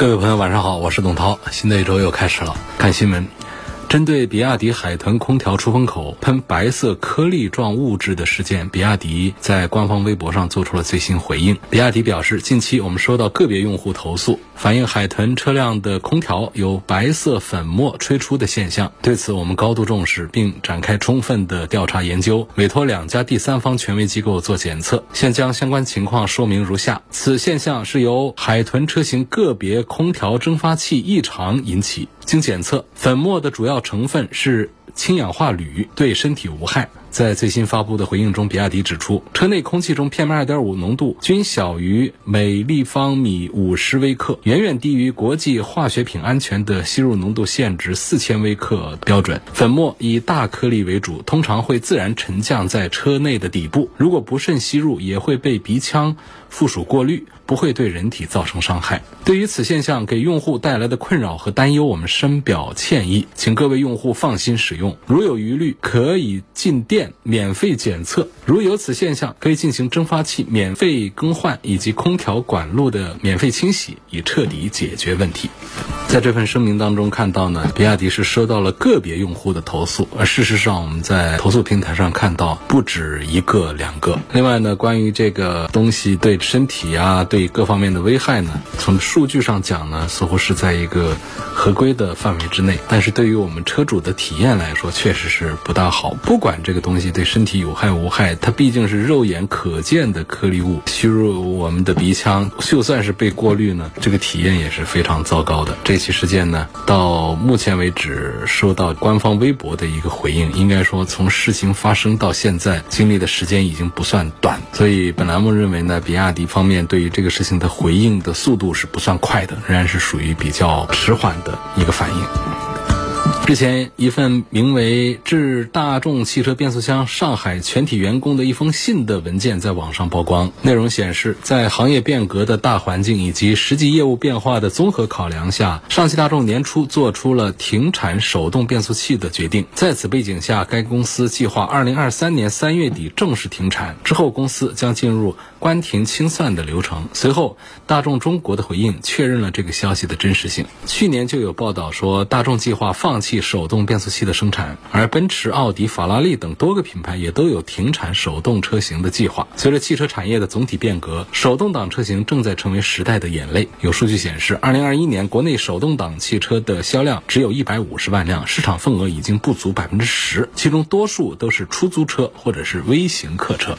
各位朋友，晚上好，我是董涛。新的一周又开始了，看新闻。针对比亚迪海豚空调出风口喷白色颗粒状物质的事件，比亚迪在官方微博上做出了最新回应。比亚迪表示，近期我们收到个别用户投诉，反映海豚车辆的空调有白色粉末吹出的现象。对此，我们高度重视，并展开充分的调查研究，委托两家第三方权威机构做检测。现将相关情况说明如下：此现象是由海豚车型个别空调蒸发器异常引起。经检测，粉末的主要成分是氢氧化铝，对身体无害。在最新发布的回应中，比亚迪指出，车内空气中 PM2.5 浓度均小于每立方米五十微克，远远低于国际化学品安全的吸入浓度限值四千微克标准。粉末以大颗粒为主，通常会自然沉降在车内的底部，如果不慎吸入，也会被鼻腔附属过滤，不会对人体造成伤害。对于此现象给用户带来的困扰和担忧，我们深表歉意，请各位用户放心使用。如有疑虑，可以进店。免费检测，如有此现象，可以进行蒸发器免费更换以及空调管路的免费清洗，以彻底解决问题。在这份声明当中看到呢，比亚迪是收到了个别用户的投诉，而事实上我们在投诉平台上看到不止一个两个。另外呢，关于这个东西对身体啊、对各方面的危害呢，从数据上讲呢，似乎是在一个合规的范围之内，但是对于我们车主的体验来说，确实是不大好。不管这个东西对身体有害无害，它毕竟是肉眼可见的颗粒物吸入我们的鼻腔，就算是被过滤呢，这个体验也是非常糟糕的。这起事件呢，到目前为止收到官方微博的一个回应，应该说从事情发生到现在经历的时间已经不算短，所以本栏目认为呢，比亚迪方面对于这个事情的回应的速度是不算快的，仍然是属于比较迟缓的一个反应。之前一份名为《致大众汽车变速箱上海全体员工的一封信》的文件在网上曝光。内容显示，在行业变革的大环境以及实际业务变化的综合考量下，上汽大众年初做出了停产手动变速器的决定。在此背景下，该公司计划2023年3月底正式停产，之后公司将进入关停清算的流程。随后，大众中国的回应确认了这个消息的真实性。去年就有报道说，大众计划放放弃。手动变速器的生产，而奔驰、奥迪、法拉利等多个品牌也都有停产手动车型的计划。随着汽车产业的总体变革，手动挡车型正在成为时代的眼泪。有数据显示，二零二一年国内手动挡汽车的销量只有一百五十万辆，市场份额已经不足百分之十，其中多数都是出租车或者是微型客车。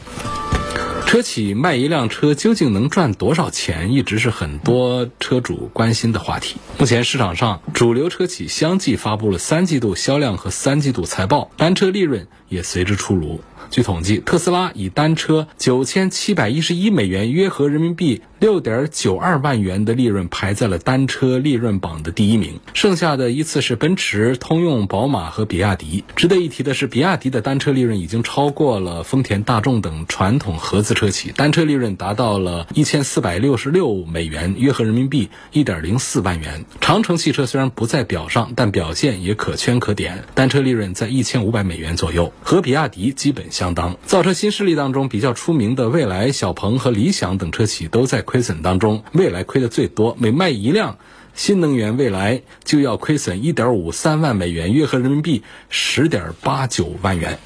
车企卖一辆车究竟能赚多少钱，一直是很多车主关心的话题。目前市场上主流车企相继发布了三季度销量和三季度财报，单车利润也随之出炉。据统计，特斯拉以单车九千七百一十一美元，约合人民币六点九二万元的利润，排在了单车利润榜的第一名。剩下的依次是奔驰、通用、宝马和比亚迪。值得一提的是，比亚迪的单车利润已经超过了丰田、大众等传统合资车企，单车利润达到了一千四百六十六美元，约合人民币一点零四万元。长城汽车虽然不在表上，但表现也可圈可点，单车利润在一千五百美元左右，和比亚迪基本相。相当造车新势力当中比较出名的未来、小鹏和理想等车企都在亏损当中，未来亏的最多，每卖一辆新能源未来就要亏损一点五三万美元，约合人民币十点八九万元。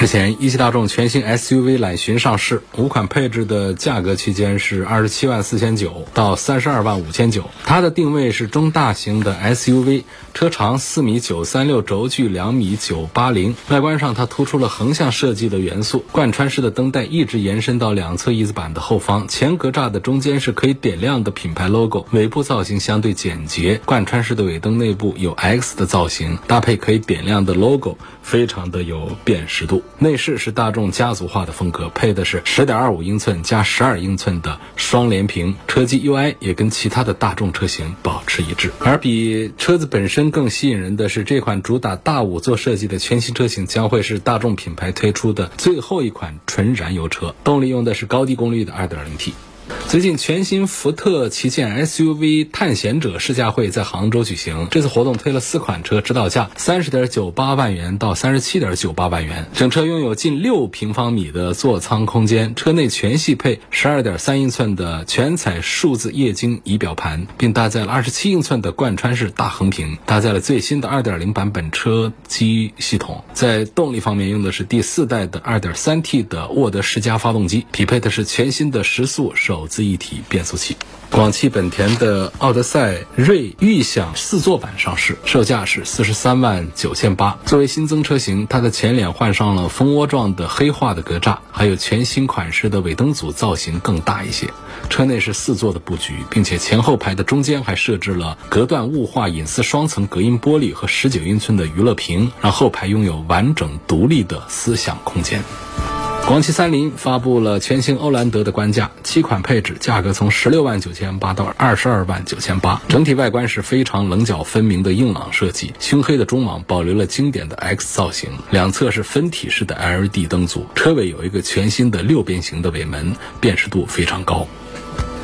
之前，一汽大众全新 SUV 揽巡上市，五款配置的价格区间是二十七万四千九到三十二万五千九。它的定位是中大型的 SUV，车长四米九三六，轴距两米九八零。外观上，它突出了横向设计的元素，贯穿式的灯带一直延伸到两侧翼子板的后方，前格栅的中间是可以点亮的品牌 logo。尾部造型相对简洁，贯穿式的尾灯内部有 X 的造型，搭配可以点亮的 logo，非常的有辨识度。内饰是大众家族化的风格，配的是十点二五英寸加十二英寸的双联屏，车机 UI 也跟其他的大众车型保持一致。而比车子本身更吸引人的是，这款主打大五座设计的全新车型将会是大众品牌推出的最后一款纯燃油车，动力用的是高低功率的二点零 T。最近，全新福特旗舰 SUV 探险者试驾会在杭州举行。这次活动推了四款车，指导价三十点九八万元到三十七点九八万元。整车拥有近六平方米的座舱空间，车内全系配十二点三英寸的全彩数字液晶仪表盘，并搭载了二十七英寸的贯穿式大横屏，搭载了最新的二点零版本车机系统。在动力方面，用的是第四代的二点三 T 的沃德世嘉发动机，匹配的是全新的时速手手自。一体变速器，广汽本田的奥德赛锐预享四座版上市，售价是四十三万九千八。作为新增车型，它的前脸换上了蜂窝状的黑化的格栅，还有全新款式的尾灯组造型更大一些。车内是四座的布局，并且前后排的中间还设置了隔断雾化隐私双层隔音玻璃和十九英寸的娱乐屏，让后排拥有完整独立的思想空间。广汽三菱发布了全新欧蓝德的官价，七款配置，价格从十六万九千八到二十二万九千八。整体外观是非常棱角分明的硬朗设计，熏黑的中网保留了经典的 X 造型，两侧是分体式的 LED 灯组，车尾有一个全新的六边形的尾门，辨识度非常高。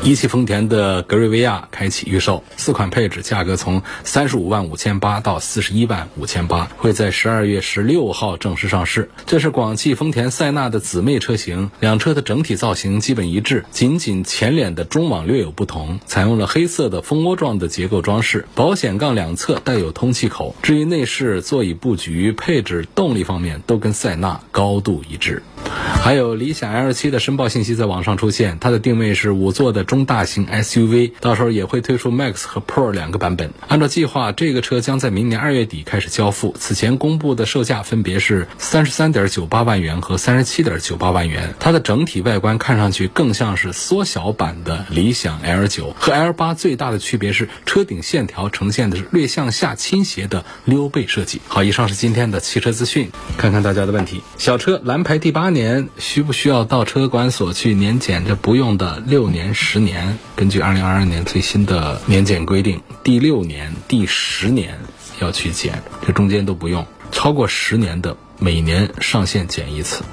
一汽丰田的格瑞维亚开启预售，四款配置，价格从三十五万五千八到四十一万五千八，会在十二月十六号正式上市。这是广汽丰田塞纳的姊妹车型，两车的整体造型基本一致，仅仅前脸的中网略有不同，采用了黑色的蜂窝状的结构装饰，保险杠两侧带有通气口。至于内饰、座椅布局、配置、动力方面，都跟塞纳高度一致。还有理想 L7 的申报信息在网上出现，它的定位是五座的中大型 SUV，到时候也会推出 Max 和 Pro 两个版本。按照计划，这个车将在明年二月底开始交付。此前公布的售价分别是三十三点九八万元和三十七点九八万元。它的整体外观看上去更像是缩小版的理想 L9，和 L8 最大的区别是车顶线条呈现的是略向下倾斜的溜背设计。好，以上是今天的汽车资讯，看看大家的问题。小车蓝牌第八。年需不需要到车管所去年检？这不用的，六年、十年，根据二零二二年最新的年检规定，第六年、第十年要去检，这中间都不用。超过十年的，每年上线检一次。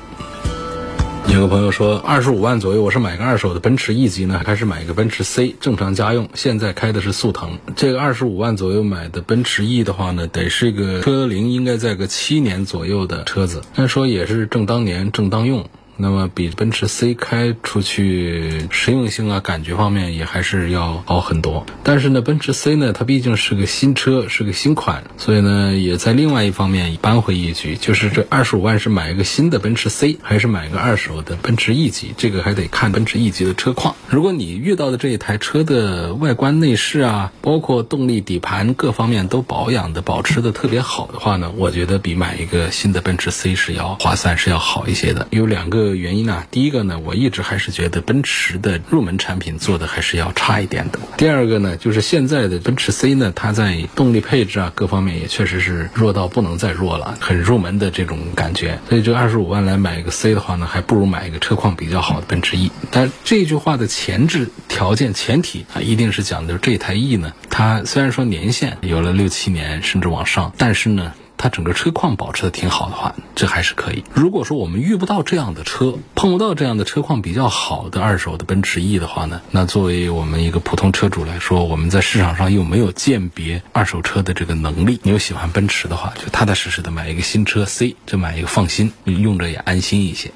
有个朋友说，二十五万左右，我是买个二手的奔驰 E 级呢，还是买个奔驰 C 正常家用？现在开的是速腾。这个二十五万左右买的奔驰 E 的话呢，得是一个车龄应该在个七年左右的车子，按说也是正当年、正当用。那么比奔驰 C 开出去实用性啊、感觉方面也还是要好很多。但是呢，奔驰 C 呢，它毕竟是个新车，是个新款，所以呢，也在另外一方面扳回一局。就是这二十五万是买一个新的奔驰 C，还是买个二手的奔驰 E 级？这个还得看奔驰 E 级的车况。如果你遇到的这一台车的外观内饰啊，包括动力底盘各方面都保养的、保持的特别好的话呢，我觉得比买一个新的奔驰 C 是要划算，是要好一些的。有两个。个原因呢，第一个呢，我一直还是觉得奔驰的入门产品做的还是要差一点的。第二个呢，就是现在的奔驰 C 呢，它在动力配置啊各方面也确实是弱到不能再弱了，很入门的这种感觉。所以这二十五万来买一个 C 的话呢，还不如买一个车况比较好的奔驰 E。但这句话的前置条件前提啊，一定是讲的这台 E 呢，它虽然说年限有了六七年甚至往上，但是呢。它整个车况保持的挺好的话，这还是可以。如果说我们遇不到这样的车，碰不到这样的车况比较好的二手的奔驰 E 的话呢，那作为我们一个普通车主来说，我们在市场上又没有鉴别二手车的这个能力。你又喜欢奔驰的话，就踏踏实实的买一个新车 C，就买一个放心，用着也安心一些。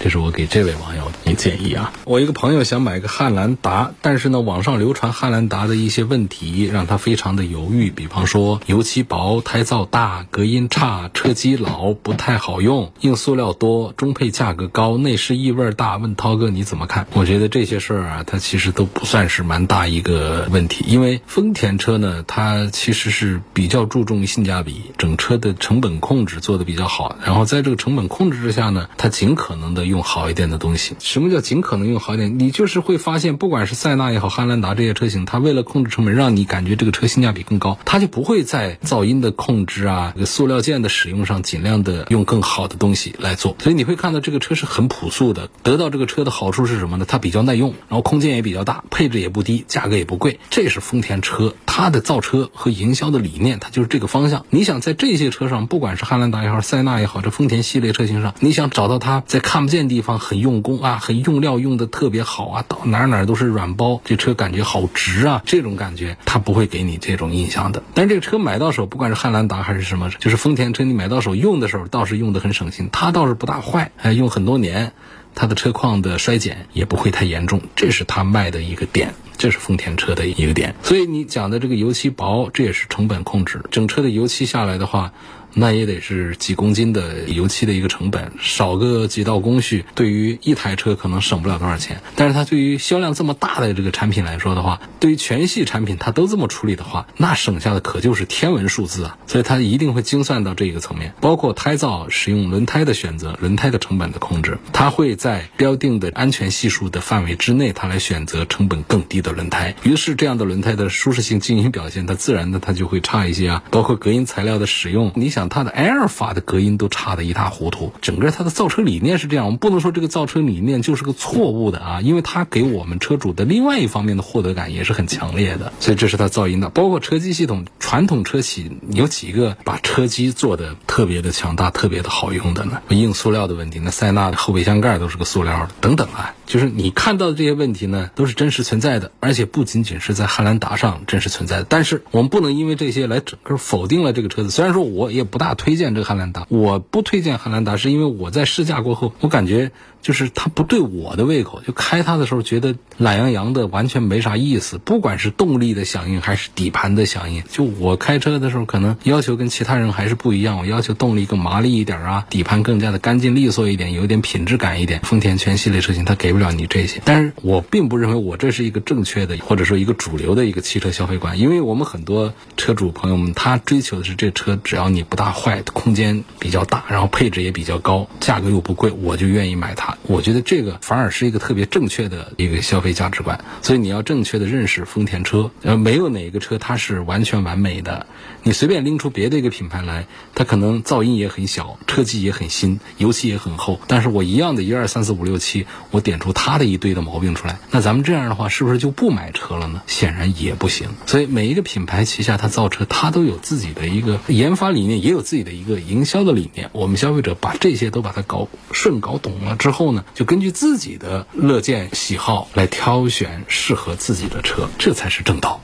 这是我给这位网友的建议啊。我一个朋友想买个汉兰达，但是呢，网上流传汉兰达的一些问题，让他非常的犹豫。比方说，油漆薄、胎噪大、隔音差、车机老、不太好用、硬塑料多、中配价格高、内饰异味大。问涛哥你怎么看？我觉得这些事儿啊，它其实都不算是蛮大一个问题。因为丰田车呢，它其实是比较注重性价比，整车的成本控制做的比较好。然后在这个成本控制之下呢，它尽可能的。用好一点的东西。什么叫尽可能用好一点？你就是会发现，不管是塞纳也好，汉兰达这些车型，它为了控制成本，让你感觉这个车性价比更高，它就不会在噪音的控制啊、这个塑料件的使用上尽量的用更好的东西来做。所以你会看到这个车是很朴素的。得到这个车的好处是什么呢？它比较耐用，然后空间也比较大，配置也不低，价格也不贵。这是丰田车它的造车和营销的理念，它就是这个方向。你想在这些车上，不管是汉兰达也好，塞纳也好，这丰田系列车型上，你想找到它在看不见见地方很用功啊，很用料用的特别好啊，到哪哪都是软包，这车感觉好直啊，这种感觉它不会给你这种印象的。但是这个车买到手，不管是汉兰达还是什么，就是丰田车，你买到手用的时候倒是用的很省心，它倒是不大坏，哎，用很多年。它的车况的衰减也不会太严重，这是它卖的一个点，这是丰田车的一个点。所以你讲的这个油漆薄，这也是成本控制。整车的油漆下来的话。那也得是几公斤的油漆的一个成本，少个几道工序，对于一台车可能省不了多少钱。但是它对于销量这么大的这个产品来说的话，对于全系产品它都这么处理的话，那省下的可就是天文数字啊！所以它一定会精算到这一个层面，包括胎噪、使用轮胎的选择、轮胎的成本的控制，它会在标定的安全系数的范围之内，它来选择成本更低的轮胎。于是这样的轮胎的舒适性、静音表现，它自然的它就会差一些啊。包括隔音材料的使用，你想。它的埃尔法的隔音都差得一塌糊涂，整个它的造车理念是这样，我们不能说这个造车理念就是个错误的啊，因为它给我们车主的另外一方面的获得感也是很强烈的，所以这是它噪音的。包括车机系统，传统车企有几个把车机做的特别的强大、特别的好用的呢？硬塑料的问题，那塞纳的后备箱盖都是个塑料的，等等啊，就是你看到的这些问题呢，都是真实存在的，而且不仅仅是在汉兰达上真实存在的。但是我们不能因为这些来整个否定了这个车子，虽然说我也不。大推荐这个汉兰达，我不推荐汉兰达，是因为我在试驾过后，我感觉。就是它不对我的胃口，就开它的时候觉得懒洋洋的，完全没啥意思。不管是动力的响应还是底盘的响应，就我开车的时候可能要求跟其他人还是不一样。我要求动力更麻利一点啊，底盘更加的干净利索一点，有点品质感一点。丰田全系列车型它给不了你这些，但是我并不认为我这是一个正确的或者说一个主流的一个汽车消费观，因为我们很多车主朋友们他追求的是这车只要你不大坏，空间比较大，然后配置也比较高，价格又不贵，我就愿意买它。我觉得这个反而是一个特别正确的一个消费价值观，所以你要正确的认识丰田车，呃，没有哪个车它是完全完美的。你随便拎出别的一个品牌来，它可能噪音也很小，车机也很新，油漆也很厚，但是我一样的一二三四五六七，我点出它的一堆的毛病出来，那咱们这样的话是不是就不买车了呢？显然也不行。所以每一个品牌旗下它造车，它都有自己的一个研发理念，也有自己的一个营销的理念。我们消费者把这些都把它搞顺、搞懂了之后后呢，就根据自己的乐见喜好来挑选适合自己的车，这才是正道。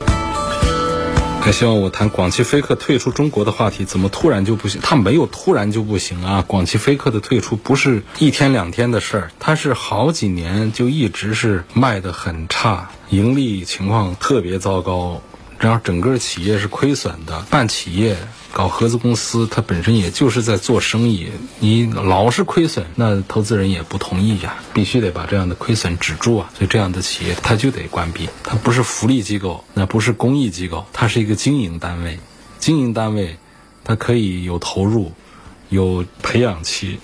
还希望我谈广汽菲克退出中国的话题，怎么突然就不行？它没有突然就不行啊！广汽菲克的退出不是一天两天的事儿，它是好几年就一直是卖的很差，盈利情况特别糟糕，然后整个企业是亏损的，办企业。搞合资公司，它本身也就是在做生意。你老是亏损，那投资人也不同意呀。必须得把这样的亏损止住啊！所以这样的企业它就得关闭。它不是福利机构，那不是公益机构，它是一个经营单位。经营单位，它可以有投入，有培养期。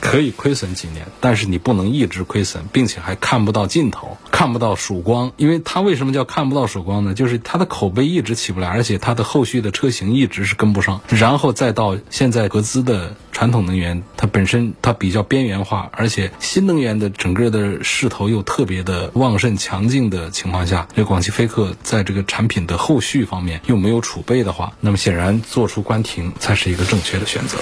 可以亏损几年，但是你不能一直亏损，并且还看不到尽头，看不到曙光。因为它为什么叫看不到曙光呢？就是它的口碑一直起不来，而且它的后续的车型一直是跟不上。然后再到现在合资的传统能源，它本身它比较边缘化，而且新能源的整个的势头又特别的旺盛强劲的情况下，这广汽菲克在这个产品的后续方面又没有储备的话，那么显然做出关停才是一个正确的选择。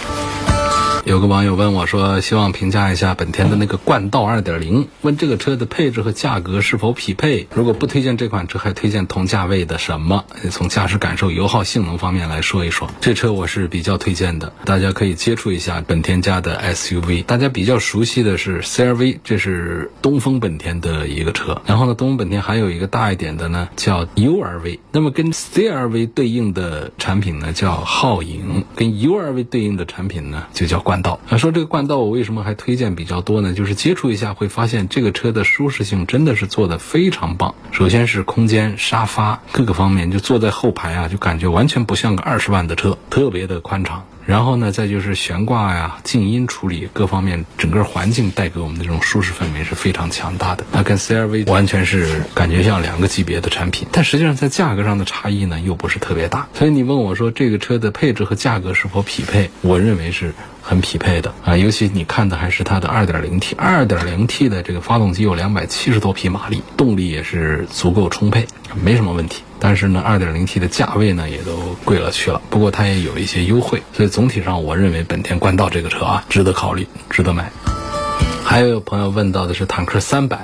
有个网友问我说：“希望评价一下本田的那个冠道2.0，问这个车的配置和价格是否匹配？如果不推荐这款车，还推荐同价位的什么？从驾驶感受、油耗、性能方面来说一说。这车我是比较推荐的，大家可以接触一下本田家的 SUV。大家比较熟悉的是 CRV，这是东风本田的一个车。然后呢，东风本田还有一个大一点的呢，叫 URV。那么跟 CRV 对应的产品呢，叫皓影；跟 URV 对应的产品呢，就叫冠。”冠道，说这个冠道我为什么还推荐比较多呢？就是接触一下会发现这个车的舒适性真的是做的非常棒。首先是空间、沙发各个方面，就坐在后排啊，就感觉完全不像个二十万的车，特别的宽敞。然后呢，再就是悬挂呀、静音处理各方面，整个环境带给我们的这种舒适氛围是非常强大的。它跟 CRV 完全是感觉像两个级别的产品，但实际上在价格上的差异呢又不是特别大。所以你问我说这个车的配置和价格是否匹配，我认为是。很匹配的啊，尤其你看的还是它的 2.0T，2.0T 的这个发动机有270多匹马力，动力也是足够充沛，没什么问题。但是呢，2.0T 的价位呢也都贵了去了，不过它也有一些优惠，所以总体上我认为本田冠道这个车啊值得考虑，值得买。还有朋友问到的是坦克300。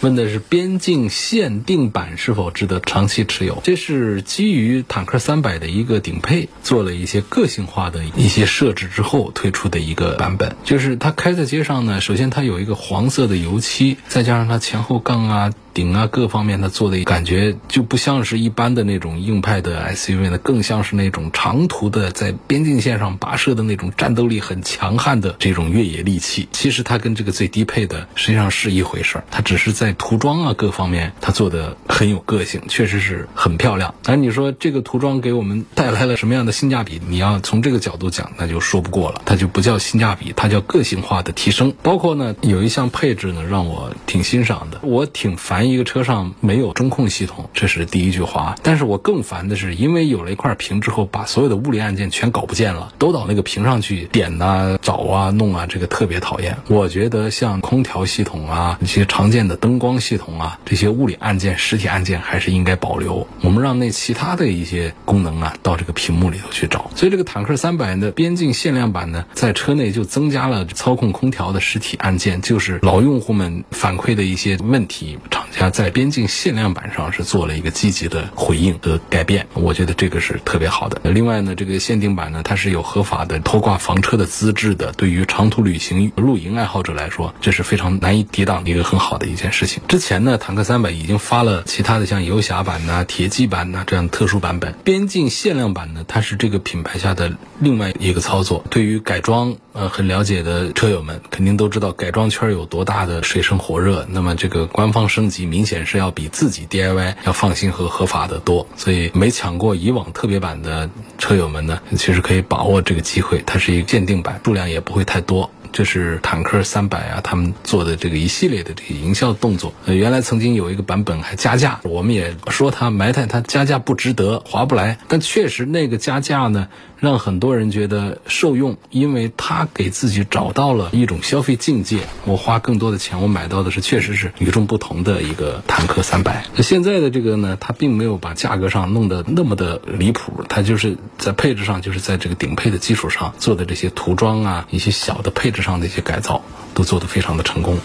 问的是边境限定版是否值得长期持有？这是基于坦克三百的一个顶配做了一些个性化的一些设置之后推出的一个版本。就是它开在街上呢，首先它有一个黄色的油漆，再加上它前后杠啊。顶啊，各方面它做的感觉就不像是一般的那种硬派的 SUV 呢，更像是那种长途的在边境线上跋涉的那种战斗力很强悍的这种越野利器。其实它跟这个最低配的实际上是一回事儿，它只是在涂装啊各方面它做的很有个性，确实是很漂亮。而你说这个涂装给我们带来了什么样的性价比？你要从这个角度讲，那就说不过了，它就不叫性价比，它叫个性化的提升。包括呢，有一项配置呢，让我挺欣赏的，我挺烦。一个车上没有中控系统，这是第一句话。但是我更烦的是，因为有了一块屏之后，把所有的物理按键全搞不见了，都到那个屏上去点呐、找啊、弄啊，这个特别讨厌。我觉得像空调系统啊、一些常见的灯光系统啊，这些物理按键、实体按键还是应该保留。我们让那其他的一些功能啊，到这个屏幕里头去找。所以这个坦克三百的边境限量版呢，在车内就增加了操控空调的实体按键，就是老用户们反馈的一些问题，厂。家在边境限量版上是做了一个积极的回应和改变，我觉得这个是特别好的。另外呢，这个限定版呢，它是有合法的拖挂房车的资质的，对于长途旅行露营爱好者来说，这是非常难以抵挡的一个很好的一件事情。之前呢，坦克三百已经发了其他的像游侠版呐、铁骑版呐这样特殊版本，边境限量版呢，它是这个品牌下的另外一个操作。对于改装呃很了解的车友们，肯定都知道改装圈有多大的水深火热。那么这个官方升级。明显是要比自己 DIY 要放心和合法的多，所以没抢过以往特别版的车友们呢，其实可以把握这个机会。它是一个鉴定版，数量也不会太多。这是坦克三百啊，他们做的这个一系列的这个营销动作。原来曾经有一个版本还加价，我们也说它埋汰它加价不值得，划不来。但确实那个加价呢。让很多人觉得受用，因为他给自己找到了一种消费境界。我花更多的钱，我买到的是确实是与众不同的一个坦克三百。那现在的这个呢，它并没有把价格上弄得那么的离谱，它就是在配置上，就是在这个顶配的基础上做的这些涂装啊，一些小的配置上的一些改造，都做得非常的成功。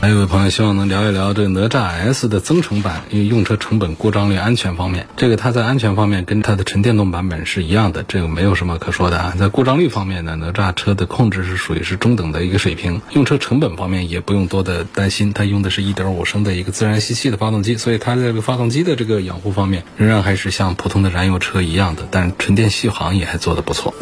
还有位朋友希望能聊一聊这哪吒 S 的增程版，因为用车成本、故障率、安全方面，这个它在安全方面跟它的纯电动版本是一样的，这个没有什么可说的啊。在故障率方面呢，哪吒车的控制是属于是中等的一个水平。用车成本方面也不用多的担心，它用的是一点五升的一个自然吸气的发动机，所以它在这个发动机的这个养护方面仍然还是像普通的燃油车一样的，但纯电续航也还做得不错。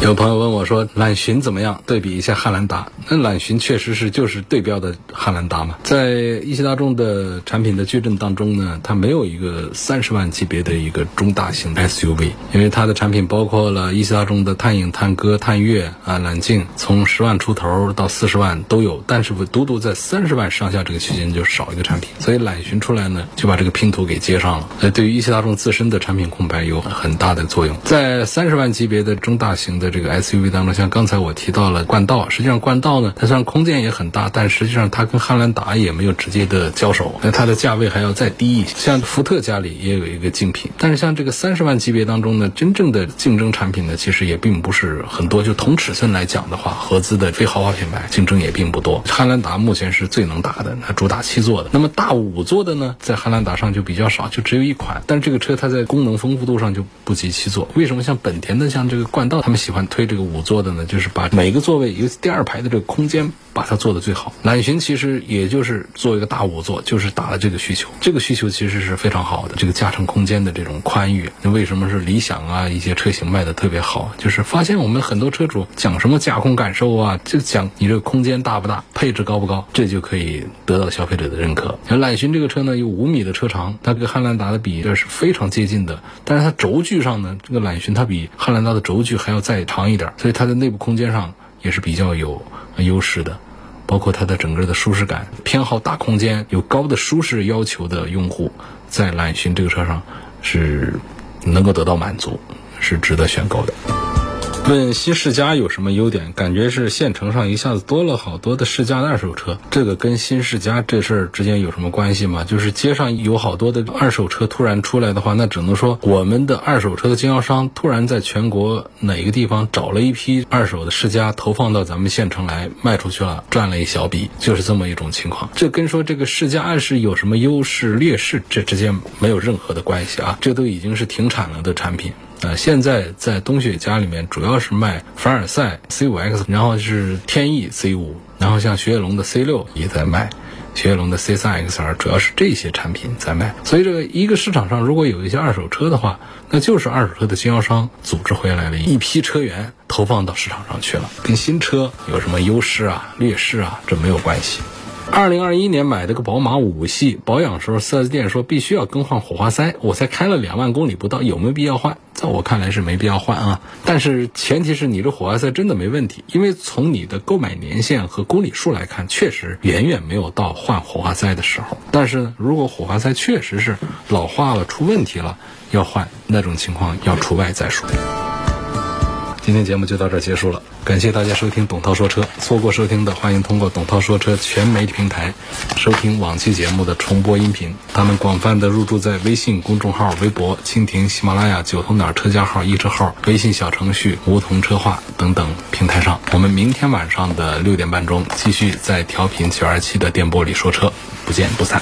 有朋友问我说：“揽巡怎么样？对比一下汉兰达。那揽巡确实是就是对标的汉兰达嘛。在一汽大众的产品的矩阵当中呢，它没有一个三十万级别的一个中大型 SUV，因为它的产品包括了一汽大众的探影、探歌、探岳啊、揽境，从十万出头到四十万都有。但是独独在三十万上下这个区间就少一个产品，所以揽巡出来呢，就把这个拼图给接上了。呃，对于一汽大众自身的产品空白有很大的作用。在三十万级别的中大型的。这个 SUV 当中，像刚才我提到了冠道，实际上冠道呢，它虽然空间也很大，但实际上它跟汉兰达也没有直接的交手，那它的价位还要再低一些。像福特家里也有一个竞品，但是像这个三十万级别当中呢，真正的竞争产品呢，其实也并不是很多。就同尺寸来讲的话，合资的非豪华品牌竞争也并不多。汉兰达目前是最能打的，它主打七座的。那么大五座的呢，在汉兰达上就比较少，就只有一款。但是这个车它在功能丰富度上就不及七座。为什么像本田的像这个冠道，他们喜欢？推这个五座的呢，就是把每个座位，尤其第二排的这个空间。把它做的最好。揽巡其实也就是做一个大五座，就是打了这个需求。这个需求其实是非常好的，这个驾乘空间的这种宽裕。那为什么是理想啊？一些车型卖的特别好，就是发现我们很多车主讲什么驾控感受啊，就讲你这个空间大不大，配置高不高，这就可以得到消费者的认可。像揽巡这个车呢，有五米的车长，它跟汉兰达的比这是非常接近的。但是它轴距上呢，这个揽巡它比汉兰达的轴距还要再长一点，所以它的内部空间上也是比较有优势的。包括它的整个的舒适感，偏好大空间、有高的舒适要求的用户，在揽巡这个车上是能够得到满足，是值得选购的。问新世嘉有什么优点？感觉是县城上一下子多了好多的世嘉的二手车，这个跟新世嘉这事儿之间有什么关系吗？就是街上有好多的二手车突然出来的话，那只能说我们的二手车的经销商突然在全国哪个地方找了一批二手的世嘉，投放到咱们县城来卖出去了，赚了一小笔，就是这么一种情况。这跟说这个世嘉是有什么优势劣势，这之间没有任何的关系啊，这都已经是停产了的产品。呃，现在在东雪家里面主要是卖凡尔赛 C5X，然后是天翼 C5，然后像雪铁龙的 C6 也在卖，雪铁龙的 C3XR 主要是这些产品在卖。所以这个一个市场上如果有一些二手车的话，那就是二手车的经销商组织回来了一批车源投放到市场上去了，跟新车有什么优势啊、劣势啊，这没有关系。二零二一年买的个宝马五系，保养时候四 S 店说必须要更换火花塞，我才开了两万公里不到，有没有必要换？在我看来是没必要换啊。但是前提是你这火花塞真的没问题，因为从你的购买年限和公里数来看，确实远远没有到换火花塞的时候。但是呢，如果火花塞确实是老化了、出问题了，要换那种情况要除外再说。今天节目就到这儿结束了，感谢大家收听董涛说车。错过收听的，欢迎通过董涛说车全媒体平台收听往期节目的重播音频。他们广泛的入驻在微信公众号、微博、蜻蜓、喜马拉雅、九头鸟车架号、易车号、微信小程序、梧桐车话等等平台上。我们明天晚上的六点半钟继续在调频九二七的电波里说车，不见不散。